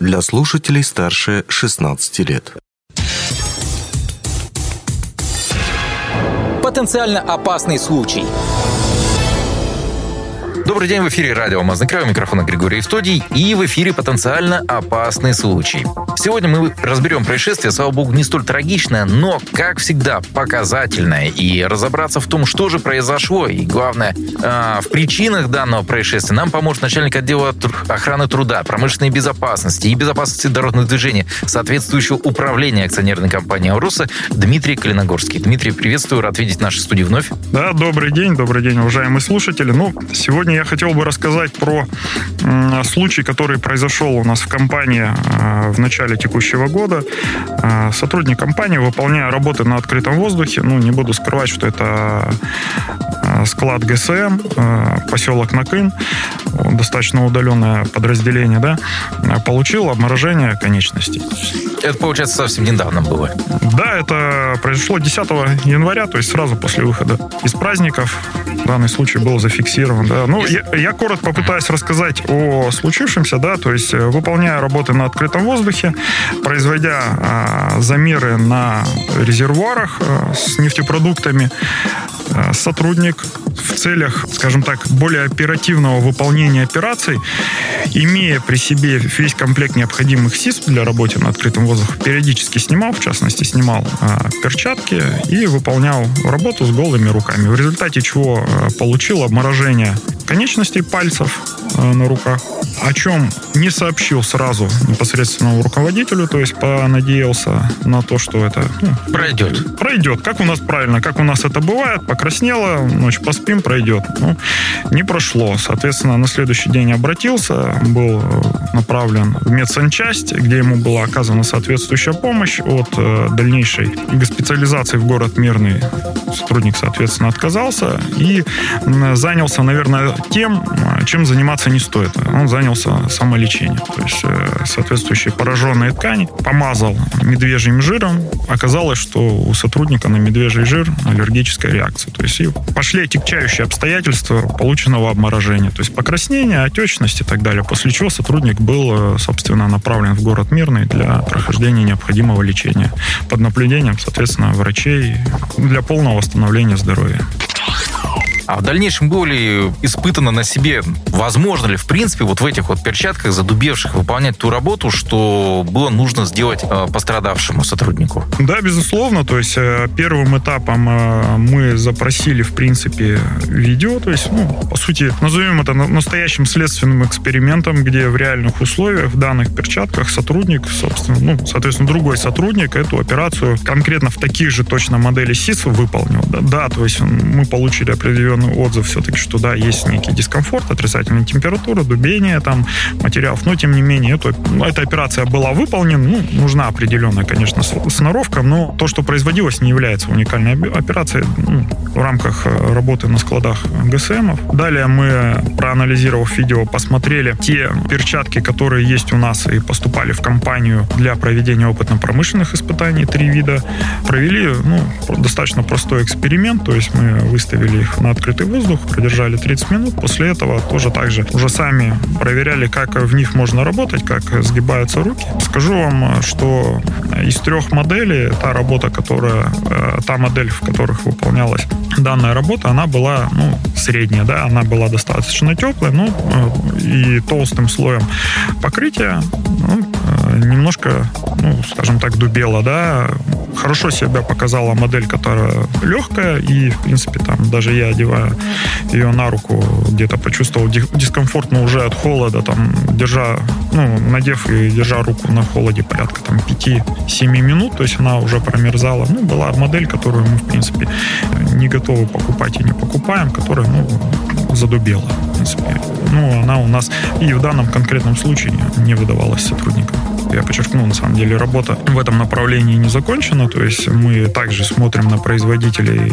для слушателей старше 16 лет. Потенциально опасный случай. Добрый день, в эфире радио «Алмазный край», у микрофона Григорий Евстодий, и в эфире потенциально опасный случай. Сегодня мы разберем происшествие, слава богу, не столь трагичное, но, как всегда, показательное, и разобраться в том, что же произошло, и, главное, а, в причинах данного происшествия нам поможет начальник отдела охраны труда, промышленной безопасности и безопасности дорожных движений соответствующего управления акционерной компании «Ауруса» Дмитрий Калиногорский. Дмитрий, приветствую, рад видеть в нашей студии вновь. Да, добрый день, добрый день, уважаемые слушатели. Ну, сегодня я хотел бы рассказать про случай, который произошел у нас в компании э, в начале текущего года. Э, сотрудник компании, выполняя работы на открытом воздухе, ну, не буду скрывать, что это э, склад ГСМ, поселок Накын, достаточно удаленное подразделение, да, получил обморожение конечностей. Это, получается, совсем недавно было. Да, это произошло 10 января, то есть сразу после выхода из праздников. Данный случай был зафиксирован. Да. Ну, я, я коротко попытаюсь рассказать о случившемся, да, то есть э, выполняя работы на открытом воздухе, производя а, замеры на резервуарах а, с нефтепродуктами, а, сотрудник целях, скажем так, более оперативного выполнения операций, имея при себе весь комплект необходимых СИС для работы на открытом воздухе, периодически снимал, в частности, снимал а, перчатки и выполнял работу с голыми руками. В результате чего а, получил обморожение конечностей пальцев а, на руках, о чем не сообщил сразу непосредственному руководителю, то есть понадеялся на то, что это ну, пройдет. Пройдет, как у нас правильно, как у нас это бывает, покраснело, ночь поспим, пройдет. Ну, не прошло. Соответственно, на следующий день обратился, был направлен в медсанчасть, где ему была оказана соответствующая помощь от э, дальнейшей госпитализации в город Мирный. Сотрудник, соответственно, отказался и занялся, наверное, тем, чем заниматься не стоит. Он занялся самолечением. То есть э, соответствующие пораженные ткани помазал медвежьим жиром. Оказалось, что у сотрудника на медвежий жир аллергическая реакция. То есть и пошли отягчающие обстоятельства полученного обморожения. То есть покраснение, отечность и так далее. После чего сотрудник был, э, собственно, направлен в город Мирный для прохождения необходимого лечения под наблюдением, соответственно, врачей для полного восстановления здоровья. А в дальнейшем было ли испытано на себе, возможно ли, в принципе, вот в этих вот перчатках задубевших выполнять ту работу, что было нужно сделать э, пострадавшему сотруднику? Да, безусловно. То есть э, первым этапом э, мы запросили, в принципе, видео. То есть, ну, по сути, назовем это настоящим следственным экспериментом, где в реальных условиях, в данных перчатках сотрудник, собственно, ну, соответственно, другой сотрудник эту операцию конкретно в таких же точно модели СИС выполнил. Да, то есть мы получили определенный определенный отзыв все-таки, что да, есть некий дискомфорт, отрицательная температура, дубение там материалов, но тем не менее это, ну, эта операция была выполнена, ну, нужна определенная, конечно, сноровка, но то, что производилось, не является уникальной операцией ну, в рамках э, работы на складах ГСМ. Далее мы, проанализировав видео, посмотрели те перчатки, которые есть у нас и поступали в компанию для проведения опытно-промышленных испытаний, три вида, провели ну, достаточно простой эксперимент, то есть мы выставили их на открытый открытый воздух, продержали 30 минут. После этого тоже так же уже сами проверяли, как в них можно работать, как сгибаются руки. Скажу вам, что из трех моделей та работа, которая, э, та модель, в которых выполнялась данная работа, она была ну, средняя, да, она была достаточно теплая, ну, э, и толстым слоем покрытия, ну, э, немножко, ну, скажем так, дубела, да, хорошо себя показала модель, которая легкая, и, в принципе, там даже я одевая ее на руку, где-то почувствовал дискомфортно уже от холода, там, держа, ну, надев и держа руку на холоде порядка там 5-7 минут, то есть она уже промерзала. Ну, была модель, которую мы, в принципе, не готовы покупать и не покупаем, которая, ну, задубела, в принципе. Ну, она у нас и в данном конкретном случае не выдавалась сотрудникам я подчеркну, на самом деле работа в этом направлении не закончена, то есть мы также смотрим на производителей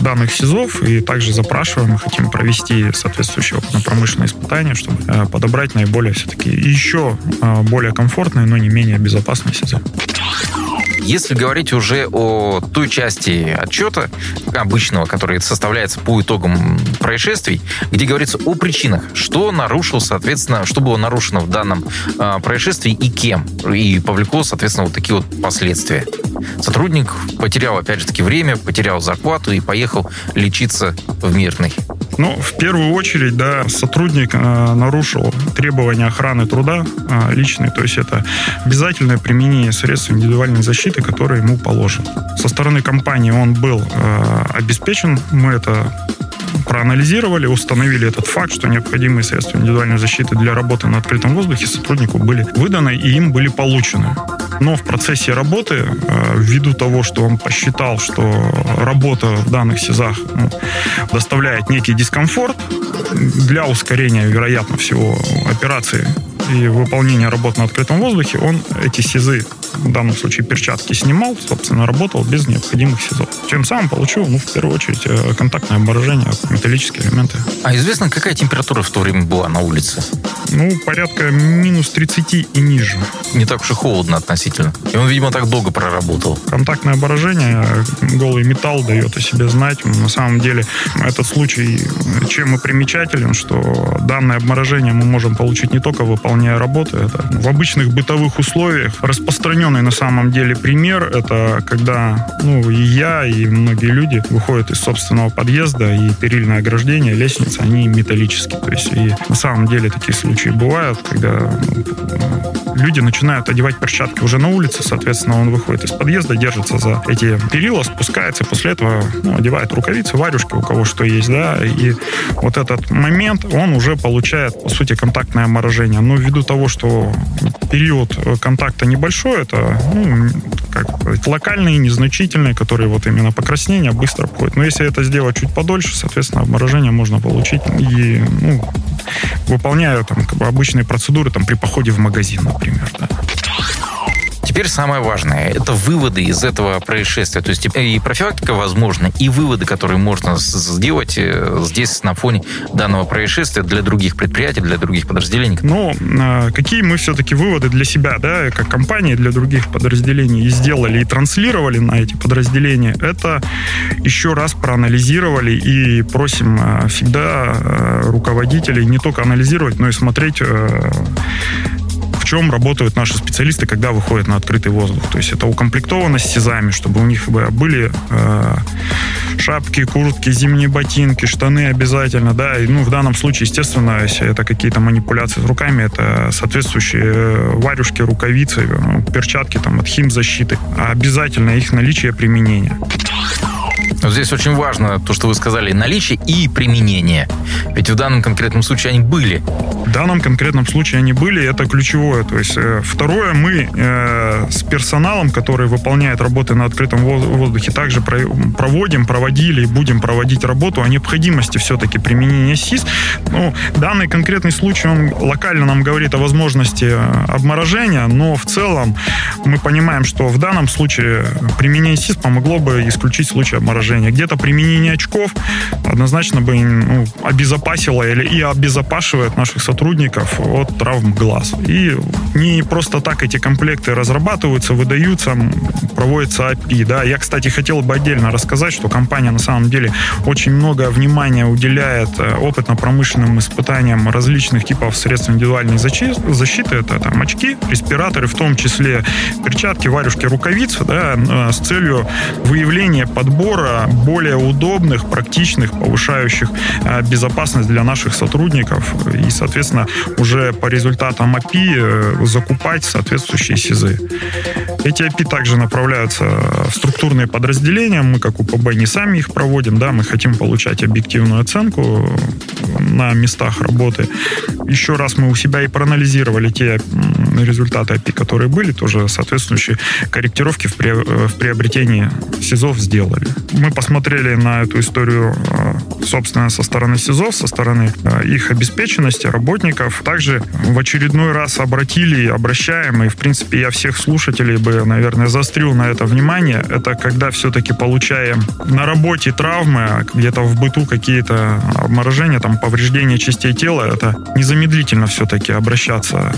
данных СИЗОВ и также запрашиваем хотим провести соответствующие опытно-промышленные испытания, чтобы э, подобрать наиболее все-таки еще э, более комфортные, но не менее безопасные СИЗО. Если говорить уже о той части отчета обычного, который составляется по итогам происшествий, где говорится о причинах, что нарушил, соответственно, что было нарушено в данном э, происшествии и кем, и повлекло, соответственно, вот такие вот последствия. Сотрудник потерял, опять же таки, время, потерял зарплату и поехал лечиться в Мирный. Ну, в первую очередь, да, сотрудник э, нарушил требования охраны труда э, личной, то есть это обязательное применение средств индивидуальной защиты, которые ему положены. Со стороны компании он был э, обеспечен, мы это проанализировали, установили этот факт, что необходимые средства индивидуальной защиты для работы на открытом воздухе сотруднику были выданы и им были получены. Но в процессе работы, э, ввиду того, что он посчитал, что работа в данных СИЗах ну, доставляет некий дискомфорт, для ускорения, вероятно всего, операции и выполнения работ на открытом воздухе, он эти СИЗы, в данном случае перчатки, снимал, собственно, работал без необходимых СИЗов. Тем самым получил, ну, в первую очередь, э, контактное обморожение, металлические элементы. А известно, какая температура в то время была на улице? Ну, порядка минус 30 и ниже. Не так уж и холодно относительно. И он, видимо, так долго проработал. Контактное обморожение, голый металл дает о себе знать. На самом деле, этот случай чем и примечателен, что данное обморожение мы можем получить не только выполняя работу. Это в обычных бытовых условиях распространенный на самом деле пример. Это когда ну, и я, и многие люди выходят из собственного подъезда, и перильное ограждение, лестница, они металлические. То есть и на самом деле такие случаи бывают, когда ну, люди начинают одевать перчатки уже на улице, соответственно, он выходит из подъезда, держится за эти перила, спускается, и после этого ну, одевает рукавицы, варюшки, у кого что есть, да, и вот этот момент, он уже получает, по сути, контактное морожение. Но ввиду того, что период контакта небольшой, это ну, как локальные, незначительные, которые вот именно покраснения быстро обходят. Но если это сделать чуть подольше, соответственно, обморожение можно получить и ну, выполняя там, как бы обычные процедуры там, при походе в магазин, например. Теперь самое важное – это выводы из этого происшествия. То есть и профилактика возможна, и выводы, которые можно сделать э, здесь на фоне данного происшествия для других предприятий, для других подразделений. Ну, а, какие мы все-таки выводы для себя, да, как компании, для других подразделений и сделали, и транслировали на эти подразделения, это еще раз проанализировали и просим а, всегда руководителей не только анализировать, но и смотреть чем работают наши специалисты, когда выходят на открытый воздух. То есть это укомплектованность СИЗами, чтобы у них были э, шапки, куртки, зимние ботинки, штаны обязательно, да, и, ну, в данном случае, естественно, если это какие-то манипуляции с руками, это соответствующие э, варюшки, рукавицы, э, перчатки там от химзащиты, обязательно их наличие применения. Здесь очень важно то, что вы сказали, наличие и применение. Ведь в данном конкретном случае они были. В данном конкретном случае они были, это ключевое. То есть э, второе, мы э, с персоналом, который выполняет работы на открытом воздухе, также проводим, проводили и будем проводить работу о необходимости все-таки применения СИС. Ну, данный конкретный случай, он локально нам говорит о возможности э, обморожения, но в целом мы понимаем, что в данном случае применение СИС помогло бы исключить случай обморожения поражения. Где-то применение очков однозначно бы ну, обезопасило или и обезопашивает наших сотрудников от травм глаз. И не просто так эти комплекты разрабатываются, выдаются, проводится API. Да. Я, кстати, хотел бы отдельно рассказать, что компания на самом деле очень много внимания уделяет э, опытно-промышленным испытаниям различных типов средств индивидуальной защиты. Это там очки, респираторы, в том числе перчатки, варюшки, рукавицы, да, э, с целью выявления подбора более удобных, практичных, повышающих э, безопасность для наших сотрудников и, соответственно, уже по результатам API э, закупать соответствующие СИЗы. Эти API также направляются в структурные подразделения. Мы, как УПБ, не сами их проводим. Да, мы хотим получать объективную оценку на местах работы. Еще раз мы у себя и проанализировали те результаты API, которые были, тоже соответствующие корректировки в, в приобретении СИЗов сделали. Мы посмотрели на эту историю, э, собственно, со стороны СИЗО, со стороны э, их обеспеченности работников. Также в очередной раз обратили, обращаем, и, в принципе, я всех слушателей бы, наверное, заострил на это внимание. Это когда все-таки получаем на работе травмы, а где-то в быту какие-то обморожения, там, повреждения частей тела, это незамедлительно все-таки обращаться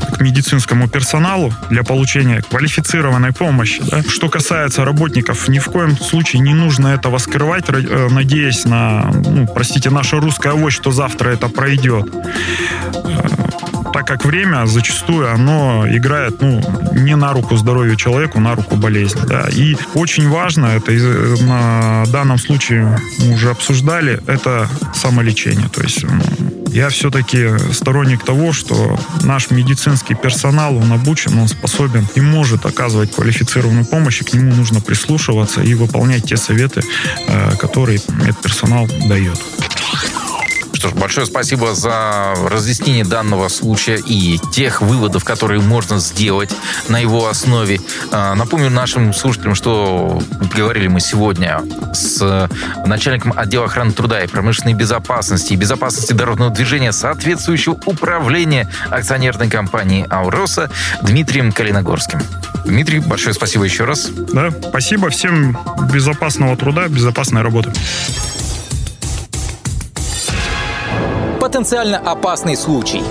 к медицинскому персоналу для получения квалифицированной помощи. Да? Что касается работников, ни в коем случае не нужно этого скрывать, э, надеясь на, ну, простите, наша русская овощ, что завтра это пройдет э, так как время зачастую оно играет ну, не на руку здоровью человеку, на руку болезни. Да. И очень важно, это на данном случае мы уже обсуждали, это самолечение. То есть я все-таки сторонник того, что наш медицинский персонал, он обучен, он способен и может оказывать квалифицированную помощь, и к нему нужно прислушиваться и выполнять те советы, э, которые медперсонал дает. Ж, большое спасибо за разъяснение данного случая и тех выводов, которые можно сделать на его основе. А, напомню нашим слушателям, что говорили мы сегодня с начальником отдела охраны труда и промышленной безопасности и безопасности дорожного движения соответствующего управления акционерной компании «Ауроса» Дмитрием Калиногорским. Дмитрий, большое спасибо еще раз. Да, спасибо. Всем безопасного труда, безопасной работы. Потенциально опасный случай.